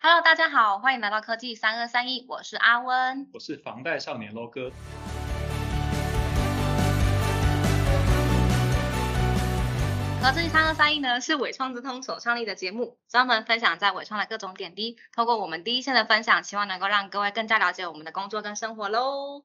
Hello，大家好，欢迎来到科技三二三一，我是阿温。我是房贷少年 LO 哥。科技三二三一呢是伟创之通所创立的节目，专门分享在伟创的各种点滴。透过我们第一线的分享，希望能够让各位更加了解我们的工作跟生活喽。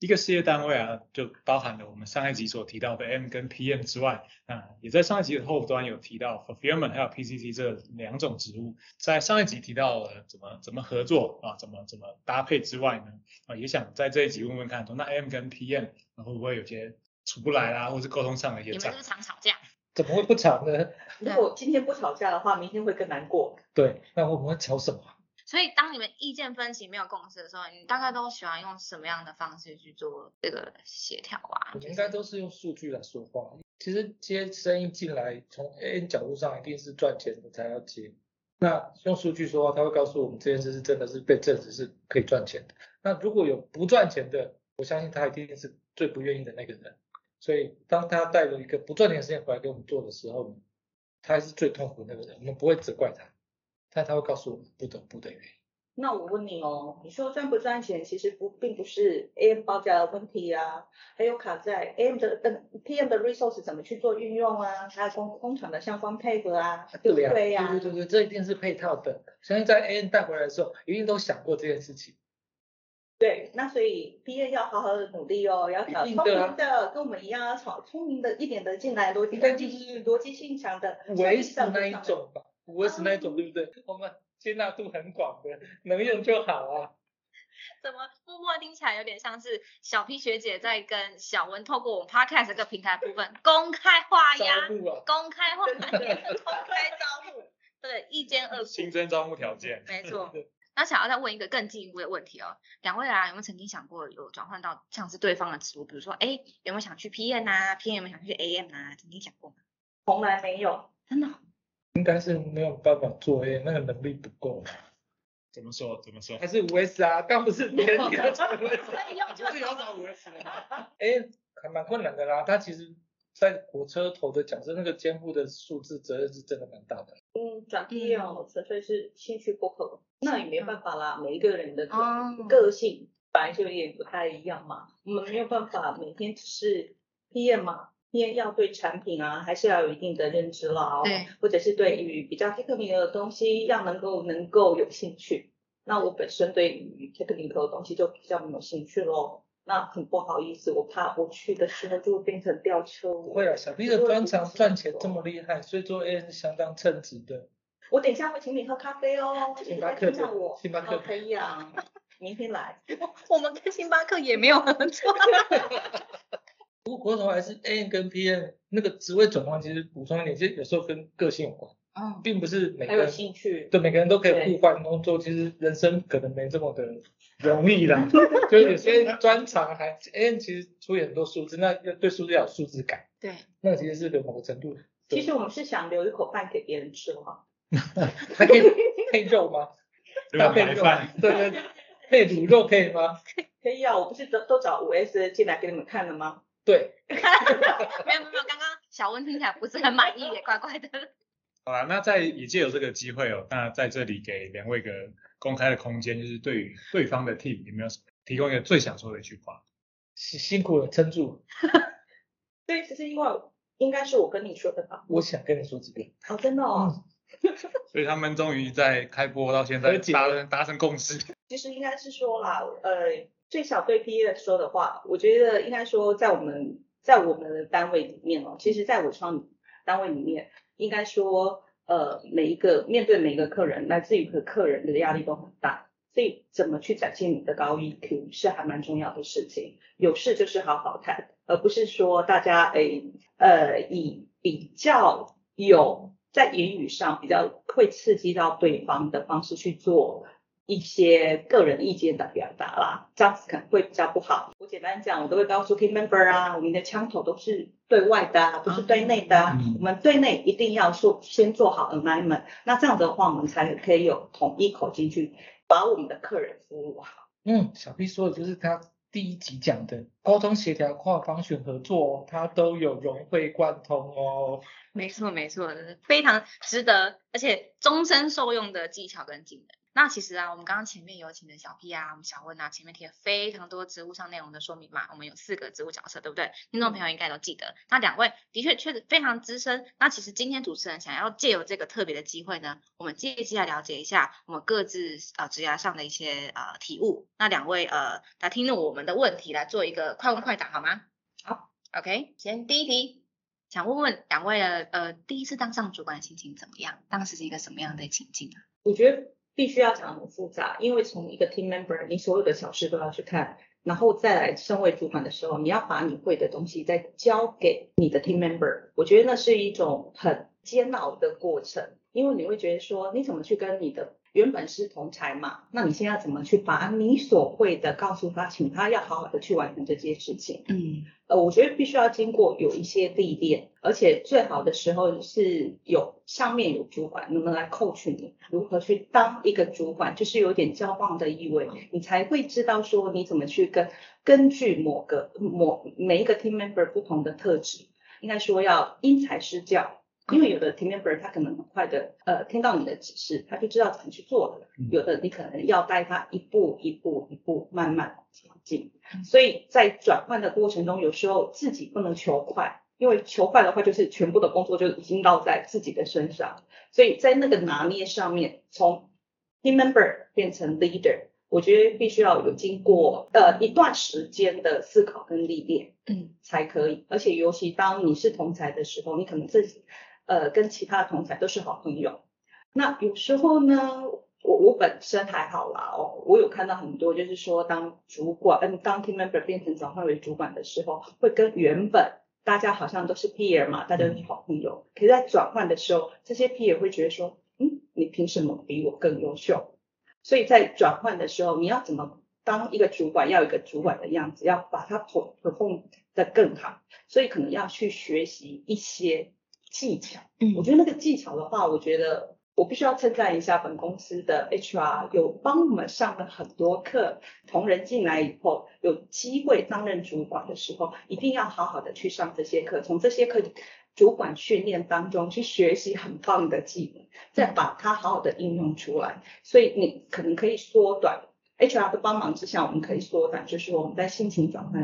一个事业单位啊，就包含了我们上一集所提到的 M 跟 PM 之外，啊也在上一集的后端有提到 Fulfillment 还有 PCC 这两种职务。在上一集提到了怎么怎么合作啊，怎么怎么搭配之外呢，啊也想在这一集问问看，那 M 跟 PM 会不会有些处不来啦，或是沟通上的一些障碍？你们是常吵架？怎么会不吵呢？如果今天不吵架的话，明天会更难过。对，那我们会吵什么？所以当你们意见分歧没有共识的时候，你大概都喜欢用什么样的方式去做这个协调啊？应该都是用数据来说话。其实接生意进来，从 A N 角度上一定是赚钱的才要接。那用数据说话，他会告诉我们这件事是真的是被证实是可以赚钱的。那如果有不赚钱的，我相信他一定是最不愿意的那个人。所以当他带了一个不赚钱的事情回来给我们做的时候呢，他是最痛苦的那个人。我们不会责怪他。但他会告诉我们不得不的原因。那我问你哦，你说赚不赚钱，其实不并不是 AM 报价的问题啊，还有卡在 AM 的嗯 PM 的 resource 怎么去做运用啊，还有工工厂的相关配合啊，对不对呀？对对对，这一定是配套的。相信在 AM 带回来的时候，一定都想过这件事情。对，那所以 PM 要好好的努力哦，要找聪明的，跟我们一样要找聪明的一点的进来，逻辑就是逻辑性强的，维是那一种吧。不会是那种，对不对？我们接纳度很广的，能用就好啊。怎么默默听起来有点像是小 P 学姐在跟小文透过我们 Podcast 这个平台部分公开画押，公开画押，公开招募，对，一间二。新增招募条件。没错。那想要再问一个更进一步的问题哦，两位啊，有没有曾经想过有转换到像是对方的职务，比如说，哎，有没有想去 PM 啊？PM 有没有想去 AM 啊？曾经想过吗？从来没有，真的。应该是没有办法作业那个能力不够。怎么说？怎么说？还是五 S 啊？刚不是别人要找五 S，就是要找五 S 吗？A 还蛮困难的啦，他其实在火车头的角色那个监护的数字责任是真的蛮大的。嗯，转业哦，纯粹是兴趣不合，那也没办法啦，每一个人的个性本来就有点不太一样嘛，我们没有办法每天只是 PM 嘛。偏要对产品啊，还是要有一定的认知啦，对，或者是对于比较 technical 的东西要能够能够有兴趣。那我本身对于 technical 的东西就比较没有兴趣咯。那很不好意思，我怕我去的时候就会变成吊车不会啊，小 B 的专长赚钱这么厉害，所以做 A 是相当称职的。我等一下会请你喝咖啡哦，星巴克的，星巴克可以啊，明天来。我们跟星巴克也没有合作。不过，回头还是 A 跟 P N 那个职位转换，其实补充一点，其实有时候跟个性有关，嗯，并不是每个人兴趣，对每个人都可以互换工作。其实人生可能没这么的容易啦，就有些专长还 A 其实出很多数字，那要对数字要有数字感，对，那其实是个某个程度。其实我们是想留一口饭给别人吃嘛，还可以配肉吗？搭配饭，对对，配卤肉可以吗？可以啊，我不是都都找五 S 进来给你们看了吗？对，没有没有刚刚小温听起来不是很满意，也怪怪的。好啦，那在也借有这个机会哦，那在这里给两位一个公开的空间，就是对于对方的 team 有没有提供一个最想说的一句话？辛辛苦了，撑住。对，其实因为应该是我跟你说的吧。我想跟你说几遍。哦，真的哦。所以他们终于在开播到现在达达成共识。其实应该是说啦，呃。最少对 P E 说的话，我觉得应该说在我们在我们的单位里面哦，其实在我创单位里面，应该说呃每一个面对每一个客人，来自于和客人的压力都很大，所以怎么去展现你的高 E Q 是还蛮重要的事情。有事就是好好谈，而不是说大家诶呃以比较有在言语上比较会刺激到对方的方式去做。一些个人意见的表达啦，这样子可能会比较不好。我简单讲，我都会告诉 team member 啊，我们的枪头都是对外的，啊不是对内的。我们对内一定要说先做好 alignment，那这样的话，我们才可以有统一口径去把我们的客人服务好。嗯，小 P 说的就是他第一集讲的沟通协调、跨方选合作，他都有融会贯通哦。没错没错，非常值得，而且终身受用的技巧跟技能。那其实啊，我们刚刚前面有请的小 P 啊，我们小温啊，前面提了非常多植物上内容的说明嘛，我们有四个植物角色，对不对？听众朋友应该都记得。那两位的确确实非常资深。那其实今天主持人想要借由这个特别的机会呢，我们借机来了解一下我们各自呃职涯上的一些呃体悟。那两位呃来听我们的问题，来做一个快问快答，好吗？好，OK，先第一题，想问问两位的呃第一次当上主管的心情怎么样？当时是一个什么样的情境啊？我觉得。必须要讲很复杂，因为从一个 team member，你所有的小事都要去看，然后再来升为主管的时候，你要把你会的东西再交给你的 team member。我觉得那是一种很煎熬的过程，因为你会觉得说，你怎么去跟你的原本是同才嘛，那你现在怎么去把你所会的告诉他，请他要好好的去完成这件事情？嗯。呃，我觉得必须要经过有一些历练，而且最好的时候是有上面有主管能不能来 coach 你如何去当一个主管，就是有点交棒的意味，你才会知道说你怎么去跟根据某个某每一个 team member 不同的特质，应该说要因材施教，因为有的 team member 他可能很快的呃听到你的指示，他就知道怎么去做了，有的你可能要带他一步一步一步慢慢前进。所以在转换的过程中，有时候自己不能求快，因为求快的话，就是全部的工作就已经落在自己的身上。所以在那个拿捏上面，从 team member 变成 leader，我觉得必须要有经过呃一段时间的思考跟历练，嗯，才可以。而且尤其当你是同才的时候，你可能自己呃跟其他的同才都是好朋友。那有时候呢？我我本身还好啦哦，我有看到很多，就是说当主管，嗯，当 team member 变成转换为主管的时候，会跟原本大家好像都是 peer 嘛，大家都是好朋友，可是在转换的时候，这些 peer 会觉得说，嗯，你凭什么比我更优秀？所以在转换的时候，你要怎么当一个主管，要一个主管的样子，要把它 perform 的更好，所以可能要去学习一些技巧。嗯，我觉得那个技巧的话，我觉得。我必须要称赞一下本公司的 HR，有帮我们上了很多课。同仁进来以后，有机会担任主管的时候，一定要好好的去上这些课，从这些课主管训练当中去学习很棒的技能，再把它好好的应用出来。所以你可能可以缩短 HR 的帮忙之下，我们可以缩短，就是我们在心情转换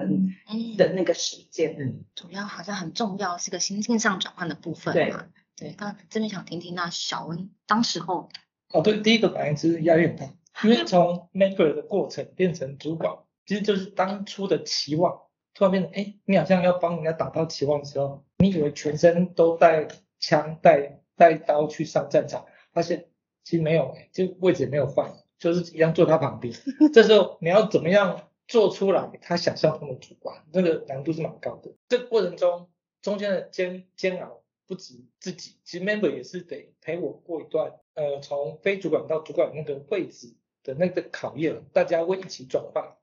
的那个时间。嗯，主要好像很重要，是个心境上转换的部分。对。对，那这边想听听那小温当时候，哦，对，第一个反应是压力很大，因为从 member 的过程变成主管，其实就是当初的期望突然变成，哎，你好像要帮人家达到期望的时候，你以为全身都带枪带带刀去上战场，发现其实没有，就位置也没有换，就是一样坐他旁边，这时候你要怎么样做出来他想象中的主管，这个难度是蛮高的，这个过程中中间的煎煎熬。不止自己，其实 member 也是得陪我过一段，呃，从非主管到主管那个位置的那个考验，大家会一起转换。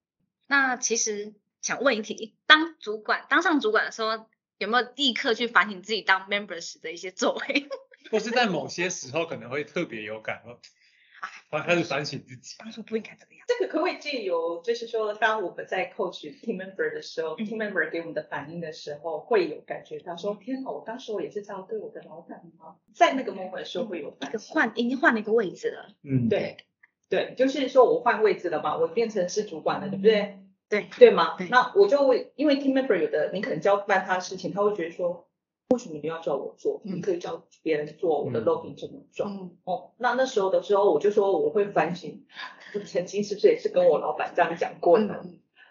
那其实想问一题，当主管当上主管的时候，有没有立刻去反省自己当 member 时的一些作为？或是在某些时候可能会特别有感哦。开始反省自己，当初不应该这样。这个可不可以借由，就是说，当我们在 coach team member 的时候，team member 给我们的反应的时候，会有感觉到说，天哪，我当时我也是这样对我的老板吗？在那个 moment 的时候会有反省。换已经换了一个位置了。嗯，对，对，就是说我换位置了嘛，我变成是主管了，对不对？对，对吗？那我就会，因为 team member 有的你可能交办他的事情，他会觉得说。为什么你要叫我做？你可以叫别人做，我的 login 怎么做？哦，那那时候的时候，我就说我会反省，我曾经是不是也是跟我老板这样讲过的？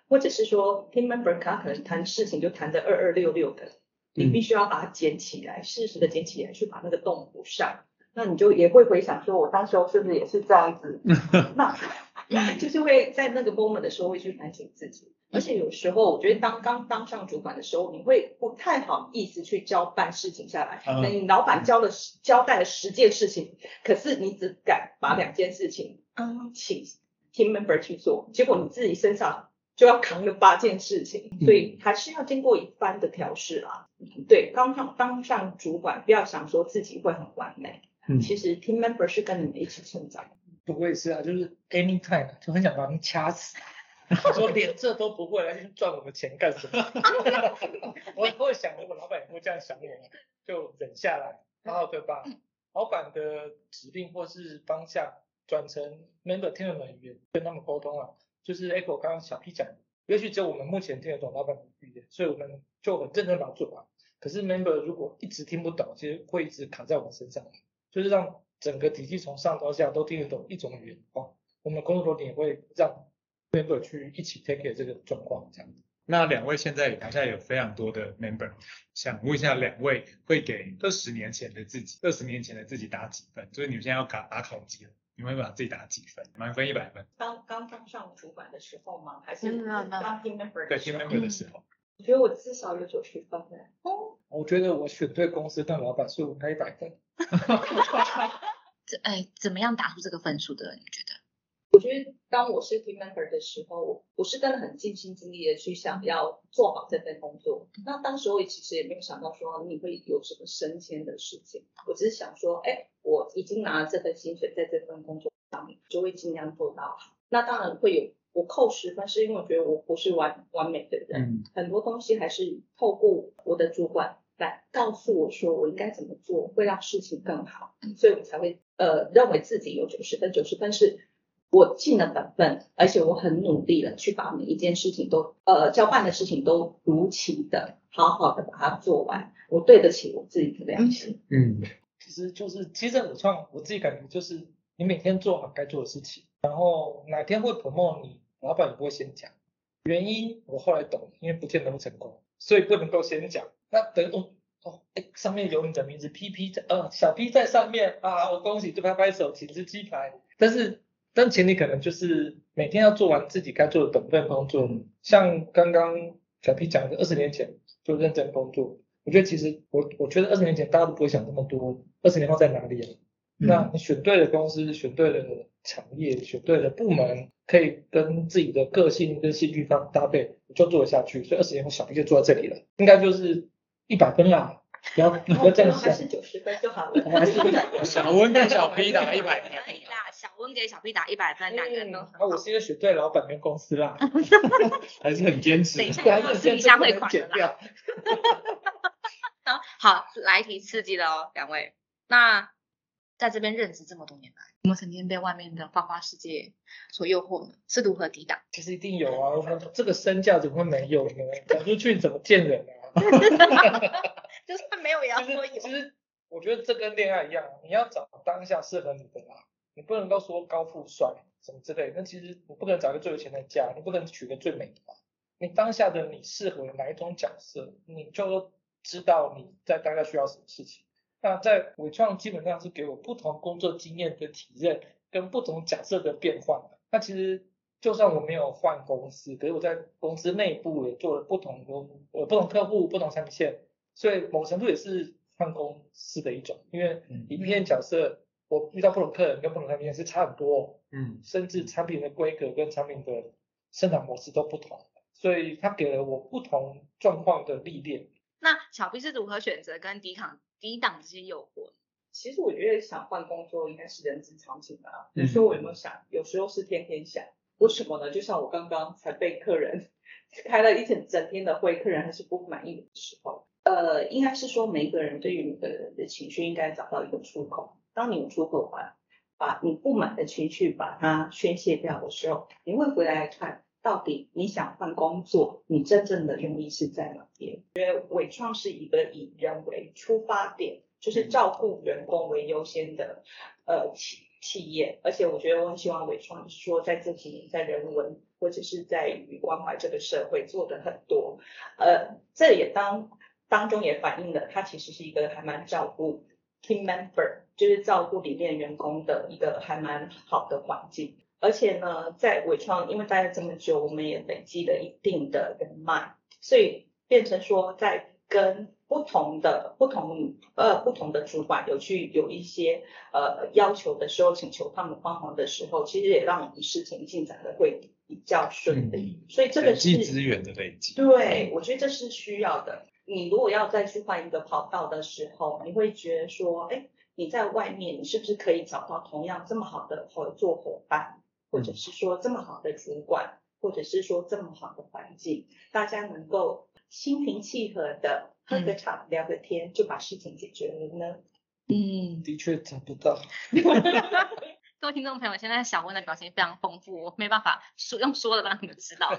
或者是说 team member 他可能谈事情就谈的二二六六的，你必须要把它捡起来，适时的捡起来，去把那个洞补上。那你就也会回想说，我当时候是不是也是这样子？那 就是会在那个 moment 的时候会去反省自己。而且有时候，我觉得当刚当上主管的时候，你会不太好意思去交办事情下来。那你老板交了交代了十件事情，可是你只敢把两件事情请 team member 去做，结果你自己身上就要扛了八件事情，所以还是要经过一番的调试啦。对，刚上当上主管，不要想说自己会很完美，嗯其实 team member 是跟你们一起成长。不会是啊，就是 anytime 就很想把你掐死。说连这都不会，来赚我的钱干什么？我会想，如果老板也会这样想我，就忍下来，好好的把老板的指令或是方向转成 member 听得懂的语言，跟他们沟通啊。就是 Echo 刚刚小 P 讲，也许只有我们目前听得懂老板的语言，所以我们就很认真把它做完。可是 member 如果一直听不懂，其实会一直卡在我们身上，就是让整个体系从上到下都听得懂一种语言哦，我们工作流程也会让 member 去一起 take care 这个状况这样子。那两位现在台下有非常多的 member，想问一下两位会给二十年前的自己，二十年前的自己打几分？所以你们现在要打打考级了，你们会把自己打几分？满分一百分。刚刚当上主管的时候吗？还是当 team member？对 team member 的时候。我觉得我至少有九十分诶。哦，我觉得我选对公司当老板，所以我开一百分。这哎，怎么样打出这个分数的？你觉得？我觉得当我是 team member 的时候，我是真的很尽心尽力的去想要做好这份工作。那当时我其实也没有想到说你会有什么升迁的事情，我只是想说，哎，我已经拿了这份薪水，在这份工作上面就会尽量做到好。那当然会有我扣十分，是因为我觉得我不是完完美的人，很多东西还是透过我的主管来告诉我说我应该怎么做会让事情更好，所以我才会呃认为自己有九十分，九十分是。我尽了本分，而且我很努力了去把每一件事情都，呃，交办的事情都如期的，好好的把它做完。我对得起我自己的良心。嗯，其实就是，其实我创，我自己感觉就是，你每天做好该做的事情，然后哪天会 promote 你，老板也不会先讲。原因我后来懂，因为不见得会成功，所以不能够先讲。那等哦哦，哎，上面有你的名字，P P 在，呃，小 P 在上面啊，我恭喜，就拍拍手，请吃鸡排。但是。但前提可能就是每天要做完自己该做的本分工作，像刚刚小 P 讲的，二十年前就认真工作。我觉得其实我我觉得二十年前大家都不会想这么多，二十年后在哪里啊？那你选对了公司，选对了产业，选对了部门，可以跟自己的个性跟兴趣方搭配，你就做得下去。所以二十年后小 P 就坐在这里了，应该就是一百分啦。不要不要这样想，还是九十分就好了。还是小温跟小 P 打一百分。给小 P 打一百分，两个人都。那我是因为选对老板跟公司啦，还是很坚持。等一下，公司一下汇款了。好，来一题刺激的哦，两位。那在这边任职这么多年来，我们曾经被外面的花花世界所诱惑呢？是如何抵挡？其实一定有啊，这个身价怎么会没有呢？走出去怎么见人啊？就是没有也要说有。其实我觉得这跟恋爱一样，你要找当下适合你的啦，你不能够说高富帅什么之类。那其实你不可能找一个最有钱的家，你不可能娶个最美的嘛。你当下的你适合哪一种角色，你就知道你在大概需要什么事情。那在伟创基本上是给我不同工作经验的体验跟不同角色的变换。那其实。就算我没有换公司，可是我在公司内部也做了不同的呃不同客户、不同产品线，所以某程度也是换公司的一种。因为一片角色，我遇到不同客人跟不同产品线是差很多，嗯，甚至产品的规格跟产品的生产模式都不同，所以它给了我不同状况的历练。那小 B 是如何选择跟抵抗抵挡这些诱惑？其实我觉得想换工作应该是人之常情啊。你说我有没有想？有时候是天天想。为什么呢？就像我刚刚才被客人 开了一整整天的会，客人还是不满意的时候，呃，应该是说每一个人对于每个人的情绪应该找到一个出口。当你有出口完，把你不满的情绪把它宣泄掉的时候，你会回来看到底你想换工作，你真正的用意是在哪边？因为伟创是一个以人为出发点，就是照顾员工为优先的，呃企。企业，而且我觉得我很希望伟创，说在这几年在人文或者是在于关怀这个社会做的很多，呃，这也当当中也反映了他其实是一个还蛮照顾 team member，就是照顾里面员工的一个还蛮好的环境。而且呢，在伟创因为待了这么久，我们也累积了一定的人脉，所以变成说在跟不同的不同呃不同的主管有去有一些呃要求的时候，请求他们帮忙的时候，其实也让我们事情进展的会比较顺利。所以这个是资源的累积。对，我觉得这是需要的。你如果要再去换一个跑道的时候，你会觉得说，哎，你在外面你是不是可以找到同样这么好的合作伙伴，或者是说这么好的主管？或者是说这么好的环境，大家能够心平气和的喝个茶、聊个天，就把事情解决了呢？嗯，的确找不到。各位听众朋友，现在小温的表情非常丰富，我没办法说用说的让你们知道。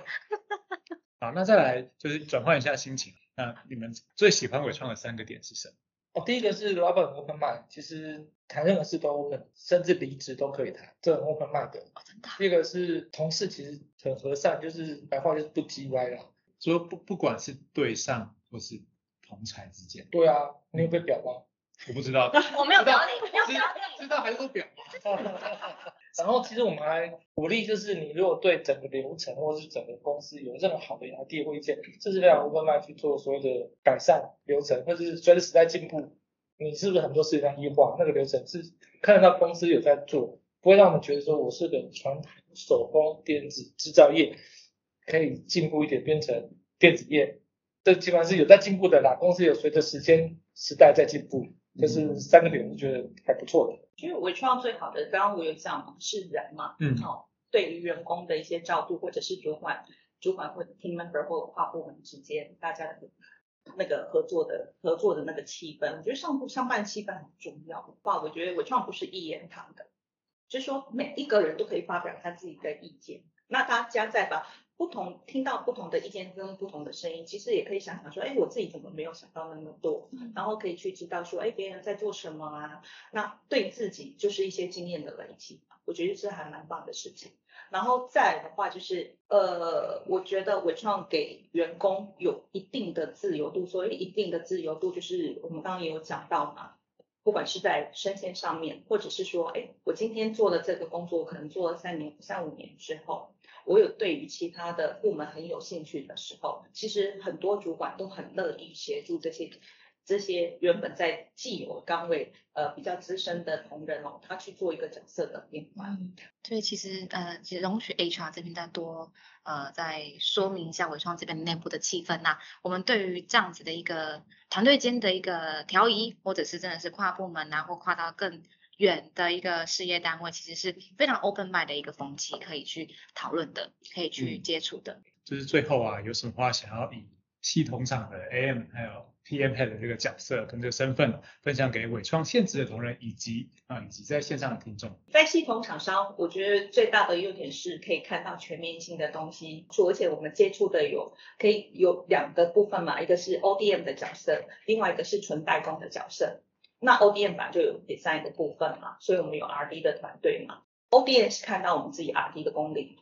好，那再来就是转换一下心情，那你们最喜欢伟创的三个点是什么？哦，第一个是老板 open mind，其实谈任何事都 open，甚至离职都可以谈，这很 open mind 的。哦，真的。第二个是同事其实很和善，就是白话就是不叽歪啦。说不不管是对上或是同才之间。对啊，你有被表吗？我不知道。我没有表你，没有表你。知道还是表吗？然后其实我们还鼓励，就是你如果对整个流程或是整个公司有任何好的 idea 或意见，这是非常 open mind 去做所谓的改善流程，或者是随着时代进步，你是不是很多事情要优化？那个流程是看得到公司有在做，不会让我们觉得说我是个传统手工电子制造业，可以进步一点变成电子业，这基本上是有在进步的啦。公司有随着时间时代在进步，就是三个点，我觉得还不错的。因为伟创最好的，刚刚我有讲嘛，是人嘛，嗯，哦，对于员工的一些照顾，或者是主管、主管或者 team member 或跨部门之间大家的那个合作的合作的那个气氛，我觉得上部上半气氛很重要。话，我觉得伟创不是一言堂的，就是说每一个人都可以发表他自己的意见，那大家再把不同听到不同的意见跟不同的声音，其实也可以想想说，哎，我自己怎么没有想到那么多，然后可以去知道说，哎，别人在做什么啊，那对自己就是一些经验的累积，我觉得这还蛮棒的事情。然后再来的话就是，呃，我觉得伟创给员工有一定的自由度，所以一定的自由度就是我们刚刚也有讲到嘛，不管是在升迁上面，或者是说，哎，我今天做的这个工作，可能做了三年、三五年之后。我有对于其他的部门很有兴趣的时候，其实很多主管都很乐意协助这些这些原本在既有岗位呃比较资深的同仁哦，他去做一个角色的变换。嗯，所以其实呃，其实容许 HR 这边再多呃再说明一下伟创这边内部的气氛呐。我们对于这样子的一个团队间的一个调移，或者是真的是跨部门啊，或跨到更。远的一个事业单位，其实是非常 open mind 的一个风气，可以去讨论的，可以去接触的。就是最后啊，有什么话想要以系统厂的 AM 还有 PM head 的这个角色跟这个身份分享给伟创现职的同仁，以及啊以及在线上的听众。在系统厂商，我觉得最大的优点是可以看到全面性的东西，而且我们接触的有可以有两个部分嘛，一个是 ODM 的角色，另外一个是纯代工的角色。那 ODM 版就有 design 的部分嘛，所以我们有 RD 的团队嘛。ODM 是看到我们自己 RD 的功力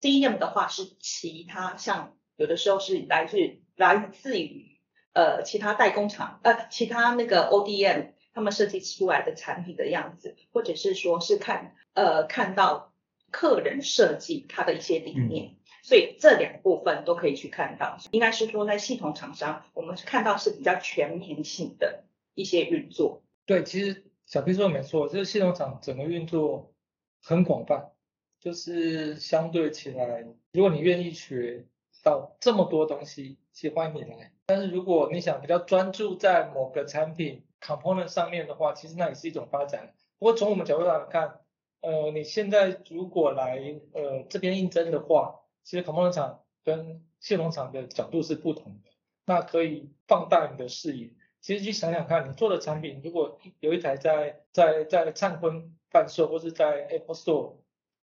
，DM 的话是其他像有的时候是来自来自于呃其他代工厂呃其他那个 ODM 他们设计出来的产品的样子，或者是说是看呃看到客人设计他的一些理念，所以这两部分都可以去看到。应该是说在系统厂商，我们看到是比较全面性的。一些运作，对，其实小 P 说的没错，就是系统厂整个运作很广泛，就是相对起来，如果你愿意学到这么多东西，其实欢迎你来。但是如果你想比较专注在某个产品 component 上面的话，其实那也是一种发展。不过从我们角度来看，呃，你现在如果来呃这边应征的话，其实 component 厂跟系统厂的角度是不同的，那可以放大你的视野。其实去想想看，你做的产品，如果有一台在在在灿坤贩售，或是在 Apple Store，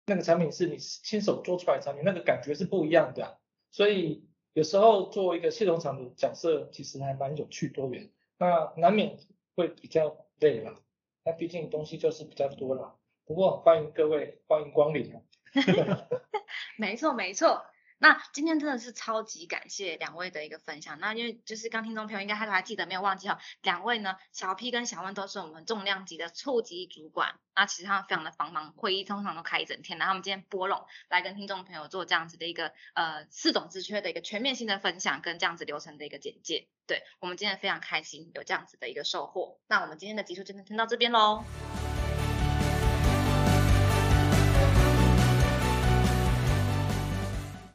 那个产品是你亲手做出来的产品，那个感觉是不一样的。所以有时候做一个系统厂的角色，其实还蛮有趣多元。那难免会比较累了，那毕竟东西就是比较多了。不过欢迎各位，欢迎光临。没错，没错。那今天真的是超级感谢两位的一个分享。那因为就是刚听众朋友应该还都还记得没有忘记哈，两位呢小 P 跟小温都是我们重量级的处级主管。那其实他们非常的繁忙，会议通常都开一整天。然后我们今天拨冗来跟听众朋友做这样子的一个呃四种职缺的一个全面性的分享，跟这样子流程的一个简介。对我们今天非常开心有这样子的一个收获。那我们今天的集数就先听到这边喽。